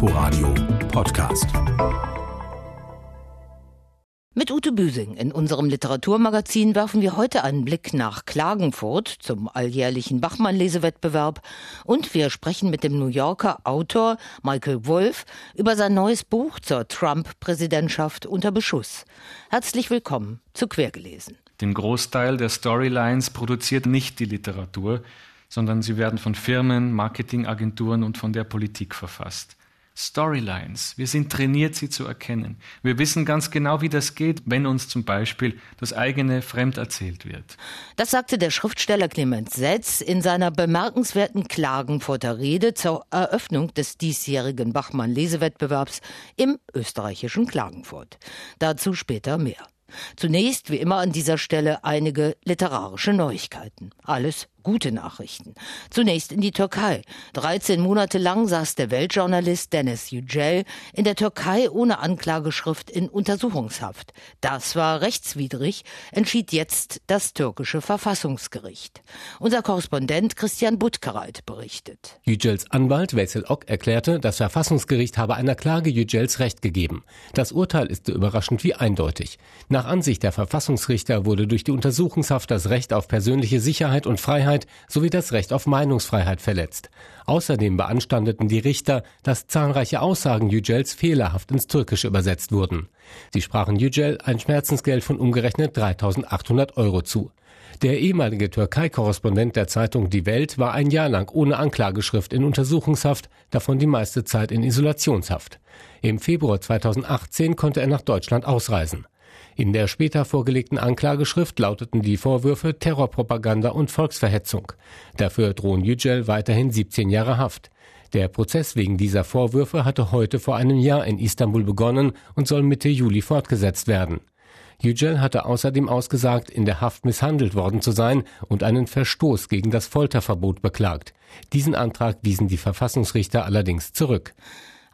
Inforadio Podcast. Mit Ute Büsing in unserem Literaturmagazin werfen wir heute einen Blick nach Klagenfurt zum alljährlichen Bachmann-Lesewettbewerb und wir sprechen mit dem New Yorker Autor Michael Wolff über sein neues Buch zur Trump-Präsidentschaft unter Beschuss. Herzlich willkommen zu Quergelesen. Den Großteil der Storylines produziert nicht die Literatur, sondern sie werden von Firmen, Marketingagenturen und von der Politik verfasst. Storylines. Wir sind trainiert, sie zu erkennen. Wir wissen ganz genau, wie das geht, wenn uns zum Beispiel das eigene fremd erzählt wird. Das sagte der Schriftsteller Clemens Setz in seiner bemerkenswerten Klagenfurter Rede zur Eröffnung des diesjährigen Bachmann-Lesewettbewerbs im österreichischen Klagenfurt. Dazu später mehr. Zunächst, wie immer an dieser Stelle, einige literarische Neuigkeiten. Alles gute Nachrichten. Zunächst in die Türkei. 13 Monate lang saß der Weltjournalist Dennis Yücel in der Türkei ohne Anklageschrift in Untersuchungshaft. Das war rechtswidrig, entschied jetzt das türkische Verfassungsgericht. Unser Korrespondent Christian Butkereit berichtet. Yücels Anwalt Wessel Ock erklärte, das Verfassungsgericht habe einer Klage Yücels Recht gegeben. Das Urteil ist so überraschend wie eindeutig. Nach Ansicht der Verfassungsrichter wurde durch die Untersuchungshaft das Recht auf persönliche Sicherheit und Freiheit Freiheit sowie das Recht auf Meinungsfreiheit verletzt. Außerdem beanstandeten die Richter, dass zahlreiche Aussagen Yücels fehlerhaft ins Türkische übersetzt wurden. Sie sprachen Yücel ein Schmerzensgeld von umgerechnet 3.800 Euro zu. Der ehemalige Türkei-Korrespondent der Zeitung Die Welt war ein Jahr lang ohne Anklageschrift in Untersuchungshaft, davon die meiste Zeit in Isolationshaft. Im Februar 2018 konnte er nach Deutschland ausreisen. In der später vorgelegten Anklageschrift lauteten die Vorwürfe Terrorpropaganda und Volksverhetzung. Dafür drohen Yücel weiterhin 17 Jahre Haft. Der Prozess wegen dieser Vorwürfe hatte heute vor einem Jahr in Istanbul begonnen und soll Mitte Juli fortgesetzt werden. Yücel hatte außerdem ausgesagt, in der Haft misshandelt worden zu sein und einen Verstoß gegen das Folterverbot beklagt. Diesen Antrag wiesen die Verfassungsrichter allerdings zurück.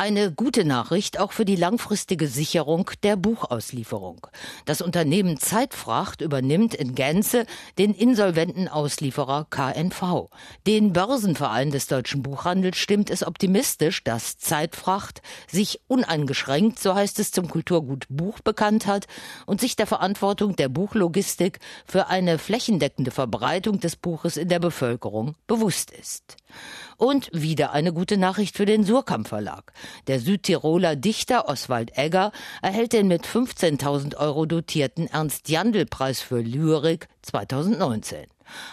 Eine gute Nachricht auch für die langfristige Sicherung der Buchauslieferung. Das Unternehmen Zeitfracht übernimmt in Gänze den insolventen Auslieferer KNV. Den Börsenverein des deutschen Buchhandels stimmt es optimistisch, dass Zeitfracht sich uneingeschränkt, so heißt es zum Kulturgut Buch bekannt hat und sich der Verantwortung der Buchlogistik für eine flächendeckende Verbreitung des Buches in der Bevölkerung bewusst ist. Und wieder eine gute Nachricht für den Surkamp Verlag. Der Südtiroler Dichter Oswald Egger erhält den mit 15.000 Euro dotierten Ernst-Jandl-Preis für Lyrik 2019.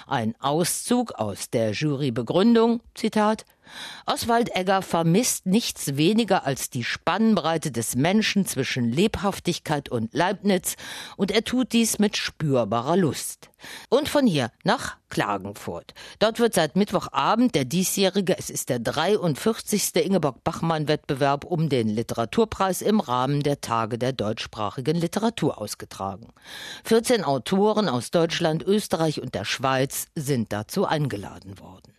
Ein Auszug aus der Jurybegründung, Zitat, Oswald Egger vermisst nichts weniger als die Spannbreite des Menschen zwischen Lebhaftigkeit und Leibniz, und er tut dies mit spürbarer Lust. Und von hier nach Klagenfurt. Dort wird seit Mittwochabend der diesjährige, es ist der 43. Ingeborg-Bachmann-Wettbewerb um den Literaturpreis im Rahmen der Tage der deutschsprachigen Literatur ausgetragen. 14 Autoren aus Deutschland, Österreich und der Schweiz sind dazu eingeladen worden.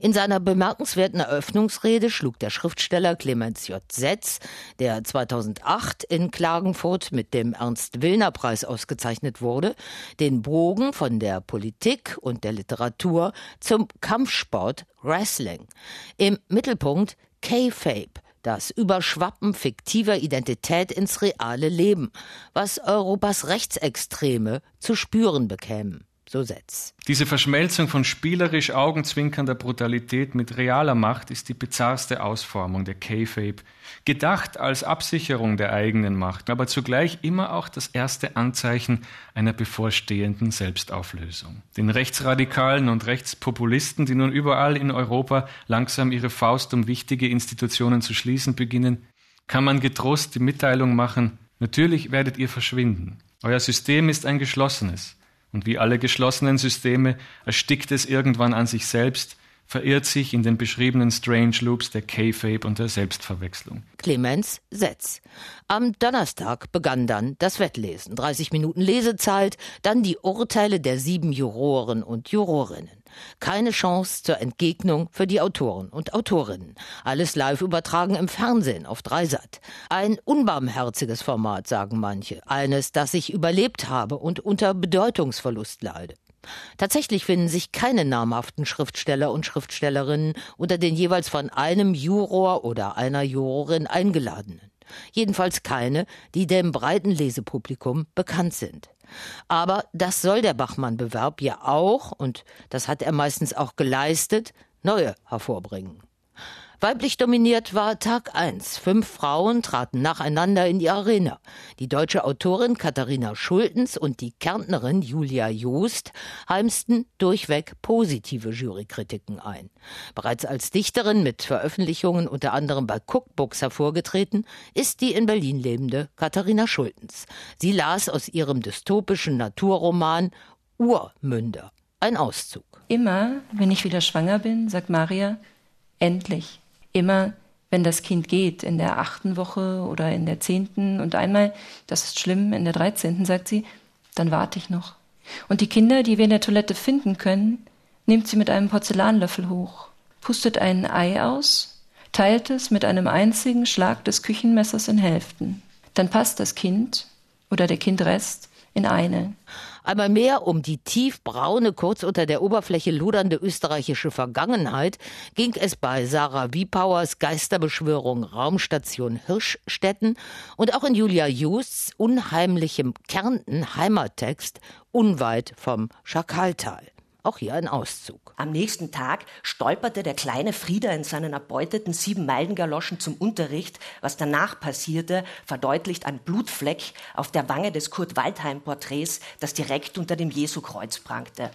In seiner bemerkenswerten Eröffnungsrede schlug der Schriftsteller Clemens J. Setz, der 2008 in Klagenfurt mit dem Ernst-Willner-Preis ausgezeichnet wurde, den Bogen von der Politik und der Literatur zum Kampfsport Wrestling. Im Mittelpunkt K-Fape, das Überschwappen fiktiver Identität ins reale Leben, was Europas Rechtsextreme zu spüren bekämen so Setz. Diese Verschmelzung von spielerisch augenzwinkernder Brutalität mit realer Macht ist die bizarrste Ausformung der K-Fape, gedacht als Absicherung der eigenen Macht, aber zugleich immer auch das erste Anzeichen einer bevorstehenden Selbstauflösung. Den Rechtsradikalen und Rechtspopulisten, die nun überall in Europa langsam ihre Faust um wichtige Institutionen zu schließen beginnen, kann man getrost die Mitteilung machen, natürlich werdet ihr verschwinden. Euer System ist ein geschlossenes. Und wie alle geschlossenen Systeme erstickt es irgendwann an sich selbst, verirrt sich in den beschriebenen Strange Loops der K-Fape und der Selbstverwechslung. Clemens Setz. Am Donnerstag begann dann das Wettlesen. 30 Minuten Lesezeit, dann die Urteile der sieben Juroren und Jurorinnen. Keine Chance zur Entgegnung für die Autoren und Autorinnen. Alles live übertragen im Fernsehen auf Dreisat. Ein unbarmherziges Format, sagen manche. Eines, das ich überlebt habe und unter Bedeutungsverlust leide. Tatsächlich finden sich keine namhaften Schriftsteller und Schriftstellerinnen unter den jeweils von einem Juror oder einer Jurorin eingeladenen. Jedenfalls keine, die dem breiten Lesepublikum bekannt sind. Aber das soll der Bachmann-Bewerb ja auch, und das hat er meistens auch geleistet, neue hervorbringen. Weiblich dominiert war Tag 1. Fünf Frauen traten nacheinander in die Arena. Die deutsche Autorin Katharina Schultens und die Kärntnerin Julia Joost heimsten durchweg positive Jurykritiken ein. Bereits als Dichterin mit Veröffentlichungen unter anderem bei Cookbooks hervorgetreten, ist die in Berlin lebende Katharina Schultens. Sie las aus ihrem dystopischen Naturroman Urmünder. Ein Auszug. Immer, wenn ich wieder schwanger bin, sagt Maria, endlich immer, wenn das Kind geht, in der achten Woche oder in der zehnten und einmal, das ist schlimm, in der dreizehnten, sagt sie, dann warte ich noch. Und die Kinder, die wir in der Toilette finden können, nimmt sie mit einem Porzellanlöffel hoch, pustet ein Ei aus, teilt es mit einem einzigen Schlag des Küchenmessers in Hälften. Dann passt das Kind oder der Kindrest in eine. Einmal mehr um die tiefbraune, kurz unter der Oberfläche lodernde österreichische Vergangenheit ging es bei Sarah Wiepauers Geisterbeschwörung Raumstation Hirschstetten und auch in Julia Justs unheimlichem Kärnten Heimattext unweit vom Schakaltal. Auch hier ein Auszug. Am nächsten Tag stolperte der kleine Frieder in seinen erbeuteten sieben Meilengaloschen zum Unterricht. Was danach passierte, verdeutlicht ein Blutfleck auf der Wange des Kurt Waldheim Porträts, das direkt unter dem Jesukreuz prangte.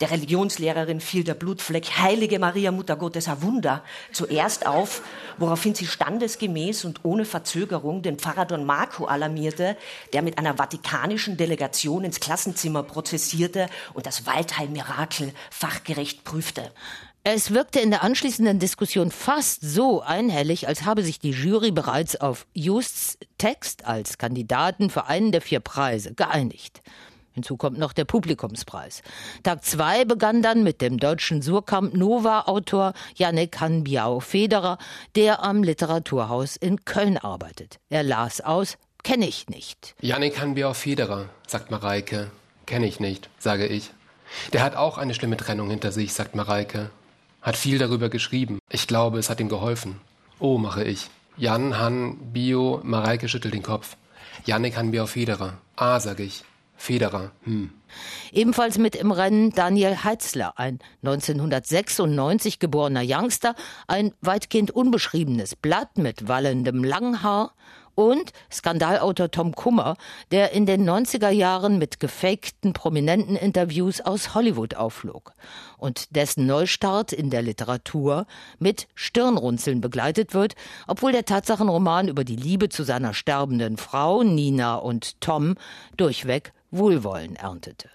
Der Religionslehrerin fiel der Blutfleck Heilige Maria Mutter Gottes ein Wunder zuerst auf, woraufhin sie standesgemäß und ohne Verzögerung den Pfarrer Don Marco alarmierte, der mit einer vatikanischen Delegation ins Klassenzimmer prozessierte und das Waldheim-Mirakel fachgerecht prüfte. Es wirkte in der anschließenden Diskussion fast so einhellig, als habe sich die Jury bereits auf Justs Text als Kandidaten für einen der vier Preise geeinigt. Hinzu kommt noch der Publikumspreis. Tag zwei begann dann mit dem deutschen Surkamp Nova-Autor Janek Hanbiau-Federer, der am Literaturhaus in Köln arbeitet. Er las aus, kenne ich nicht. Janek Hanbiau-Federer, sagt Mareike. Kenne ich nicht, sage ich. Der hat auch eine schlimme Trennung hinter sich, sagt Mareike. Hat viel darüber geschrieben. Ich glaube, es hat ihm geholfen. Oh, mache ich. Jan, Han, Bio, Mareike schüttelt den Kopf. Janik Hanbiau-Federer. Ah, sage ich. Federer. Hm. Ebenfalls mit im Rennen Daniel Heitzler, ein 1996 geborener Youngster, ein weitgehend unbeschriebenes Blatt mit wallendem Langhaar und Skandalautor Tom Kummer, der in den 90er Jahren mit gefakten prominenten Interviews aus Hollywood aufflog und dessen Neustart in der Literatur mit Stirnrunzeln begleitet wird, obwohl der Tatsachenroman über die Liebe zu seiner sterbenden Frau Nina und Tom durchweg Wohlwollen erntete.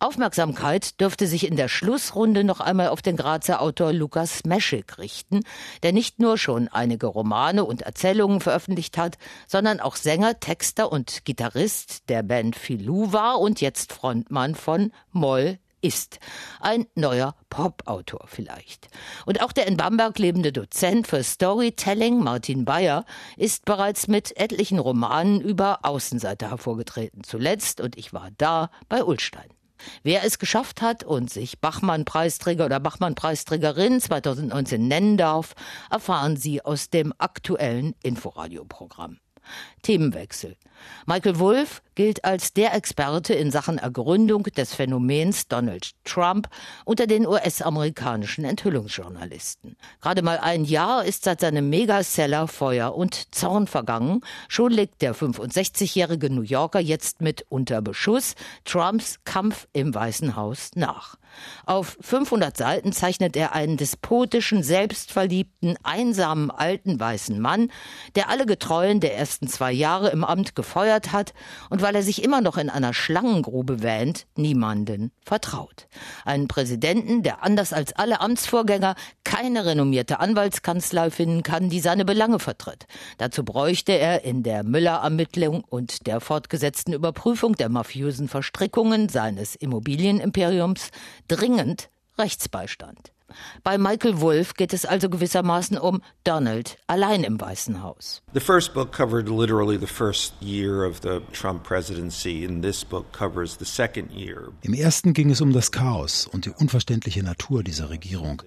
Aufmerksamkeit dürfte sich in der Schlussrunde noch einmal auf den Grazer Autor Lukas Meschik richten, der nicht nur schon einige Romane und Erzählungen veröffentlicht hat, sondern auch Sänger, Texter und Gitarrist der Band Filou war und jetzt Frontmann von Moll ist. Ein neuer Pop-Autor vielleicht. Und auch der in Bamberg lebende Dozent für Storytelling, Martin Bayer, ist bereits mit etlichen Romanen über Außenseiter hervorgetreten. Zuletzt, und ich war da, bei Ulstein. Wer es geschafft hat und sich Bachmann-Preisträger oder Bachmann-Preisträgerin 2019 nennen darf, erfahren Sie aus dem aktuellen Inforadio-Programm. Themenwechsel. Michael Wolff gilt als der Experte in Sachen Ergründung des Phänomens Donald Trump unter den US-amerikanischen Enthüllungsjournalisten. Gerade mal ein Jahr ist seit seinem Megaseller Feuer und Zorn vergangen. Schon legt der 65-jährige New Yorker jetzt mit unter Beschuss Trumps Kampf im Weißen Haus nach. Auf 500 Seiten zeichnet er einen despotischen, selbstverliebten, einsamen alten weißen Mann, der alle Getreuen der ersten zwei Jahre im Amt gefeuert hat und weil er sich immer noch in einer Schlangengrube wähnt, niemanden vertraut. Einen Präsidenten, der anders als alle Amtsvorgänger keine renommierte Anwaltskanzlei finden kann, die seine Belange vertritt. Dazu bräuchte er in der Müller-Ermittlung und der fortgesetzten Überprüfung der mafiösen Verstrickungen seines Immobilienimperiums dringend Rechtsbeistand. Bei Michael Wolff geht es also gewissermaßen um Donald allein im Weißen Haus. The first book covered literally the first year of the Trump presidency and this book covers the second year. Im ersten ging es um das Chaos und die unverständliche Natur dieser Regierung.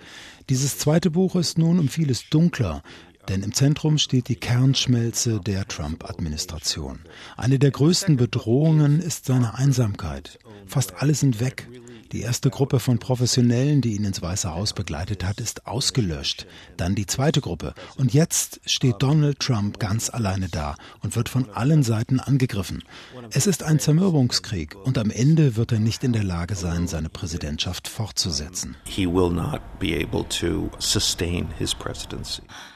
Dieses zweite Buch ist nun um vieles dunkler, denn im Zentrum steht die Kernschmelze der Trump-Administration. Eine der größten Bedrohungen ist seine Einsamkeit. Fast alle sind weg. Die erste Gruppe von Professionellen, die ihn ins Weiße Haus begleitet hat, ist ausgelöscht. Dann die zweite Gruppe. Und jetzt steht Donald Trump ganz alleine da und wird von allen Seiten angegriffen. Es ist ein Zermürbungskrieg und am Ende wird er nicht in der Lage sein, seine Präsidentschaft fortzusetzen.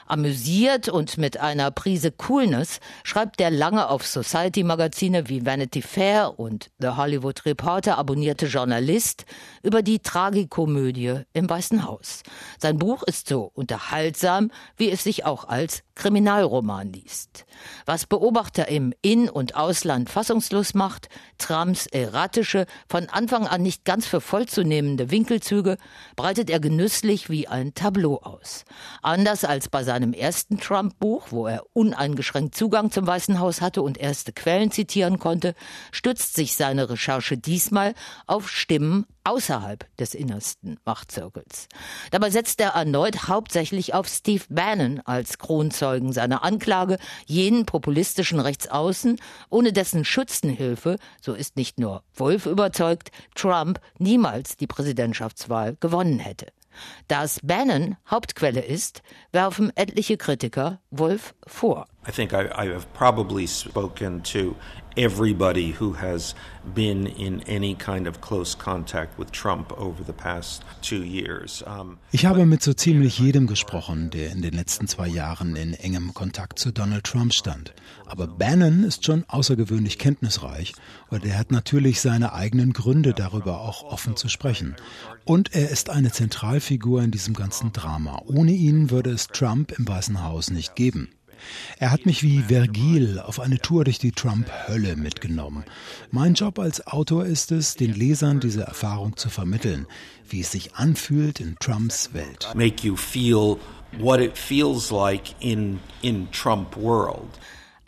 Amüsiert und mit einer Prise Coolness schreibt der lange auf Society-Magazine wie Vanity Fair und The Hollywood Reporter abonnierte Journalist über die Tragikomödie im Weißen Haus. Sein Buch ist so unterhaltsam, wie es sich auch als Kriminalroman liest. Was Beobachter im In- und Ausland fassungslos macht, Trumps erratische, von Anfang an nicht ganz für voll zu nehmende Winkelzüge, breitet er genüsslich wie ein Tableau aus. Anders als bei seinem ersten Trump-Buch, wo er uneingeschränkt Zugang zum Weißen Haus hatte und erste Quellen zitieren konnte, stützt sich seine Recherche diesmal auf Stimmen außerhalb des innersten Machtzirkels. Dabei setzt er erneut hauptsächlich auf Steve Bannon als Kronzeugen seiner Anklage, jenen populistischen Rechtsaußen, ohne dessen Schützenhilfe, so ist nicht nur Wolf überzeugt, Trump niemals die Präsidentschaftswahl gewonnen hätte. Dass Bannon Hauptquelle ist, werfen etliche Kritiker Wolf vor. I think I, I have probably spoken to everybody who has been in any kind of close contact with Trump over the past two years. Um, ich habe mit so ziemlich jedem gesprochen, der in den letzten zwei Jahren in engem Kontakt zu Donald Trump stand. Aber Bannon ist schon außergewöhnlich kenntnisreich und er hat natürlich seine eigenen Gründe, darüber auch offen zu sprechen. Und er ist eine Zentralfigur in diesem ganzen Drama. Ohne ihn würde es Trump im Weißen Haus nicht geben. Er hat mich wie Vergil auf eine Tour durch die Trump-Hölle mitgenommen. Mein Job als Autor ist es, den Lesern diese Erfahrung zu vermitteln, wie es sich anfühlt in Trumps Welt. Make you feel what it feels like in, in Trump world.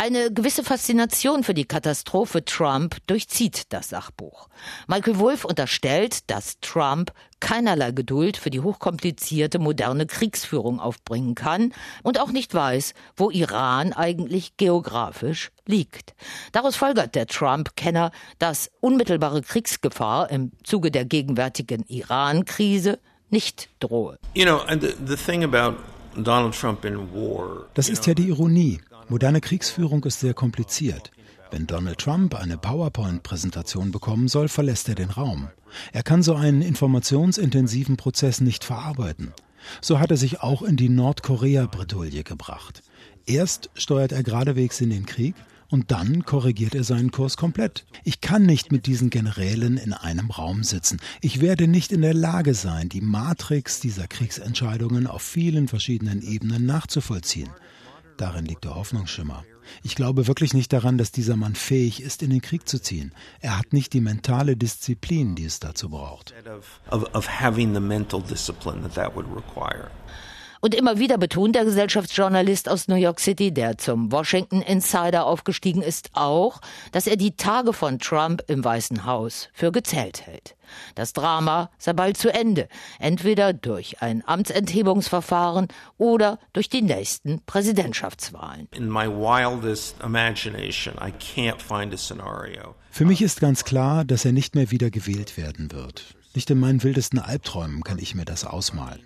Eine gewisse Faszination für die Katastrophe Trump durchzieht das Sachbuch. Michael Wolff unterstellt, dass Trump keinerlei Geduld für die hochkomplizierte moderne Kriegsführung aufbringen kann und auch nicht weiß, wo Iran eigentlich geografisch liegt. Daraus folgert der Trump-Kenner, dass unmittelbare Kriegsgefahr im Zuge der gegenwärtigen Iran-Krise nicht drohe. You know, and the, the thing about Donald Trump in war. Das ist ja die Ironie. Moderne Kriegsführung ist sehr kompliziert. Wenn Donald Trump eine PowerPoint-Präsentation bekommen soll, verlässt er den Raum. Er kann so einen informationsintensiven Prozess nicht verarbeiten. So hat er sich auch in die Nordkorea-Bredouille gebracht. Erst steuert er geradewegs in den Krieg und dann korrigiert er seinen Kurs komplett. Ich kann nicht mit diesen Generälen in einem Raum sitzen. Ich werde nicht in der Lage sein, die Matrix dieser Kriegsentscheidungen auf vielen verschiedenen Ebenen nachzuvollziehen. Darin liegt der Hoffnungsschimmer. Ich glaube wirklich nicht daran, dass dieser Mann fähig ist, in den Krieg zu ziehen. Er hat nicht die mentale Disziplin, die es dazu braucht. Und immer wieder betont der Gesellschaftsjournalist aus New York City, der zum Washington Insider aufgestiegen ist, auch, dass er die Tage von Trump im Weißen Haus für gezählt hält. Das Drama sei bald zu Ende, entweder durch ein Amtsenthebungsverfahren oder durch die nächsten Präsidentschaftswahlen. Für mich ist ganz klar, dass er nicht mehr wieder gewählt werden wird. Nicht in meinen wildesten Albträumen kann ich mir das ausmalen.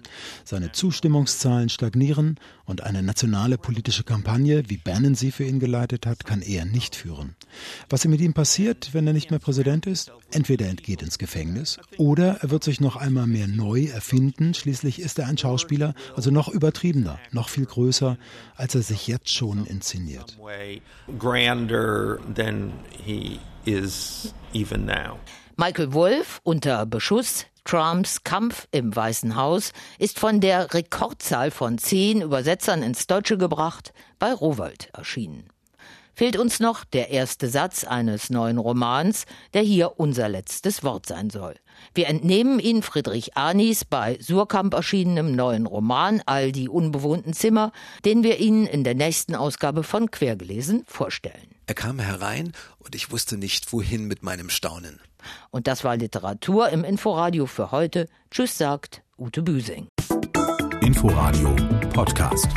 Seine Zustimmungszahlen stagnieren und eine nationale politische Kampagne, wie Bannon sie für ihn geleitet hat, kann er nicht führen. Was mit ihm passiert, wenn er nicht mehr Präsident ist? Entweder er entgeht ins Gefängnis oder er wird sich noch einmal mehr neu erfinden. Schließlich ist er ein Schauspieler, also noch übertriebener, noch viel größer, als er sich jetzt schon inszeniert. Grander than he is even now. Michael Wolff unter Beschuss Trumps Kampf im Weißen Haus ist von der Rekordzahl von zehn Übersetzern ins Deutsche gebracht bei Rowold erschienen. Fehlt uns noch der erste Satz eines neuen Romans, der hier unser letztes Wort sein soll. Wir entnehmen ihn Friedrich Anis bei Surkamp erschienenem neuen Roman All die unbewohnten Zimmer, den wir Ihnen in der nächsten Ausgabe von Quergelesen vorstellen. Er kam herein und ich wusste nicht, wohin mit meinem Staunen. Und das war Literatur im Inforadio für heute. Tschüss sagt Ute Büsing. Inforadio Podcast.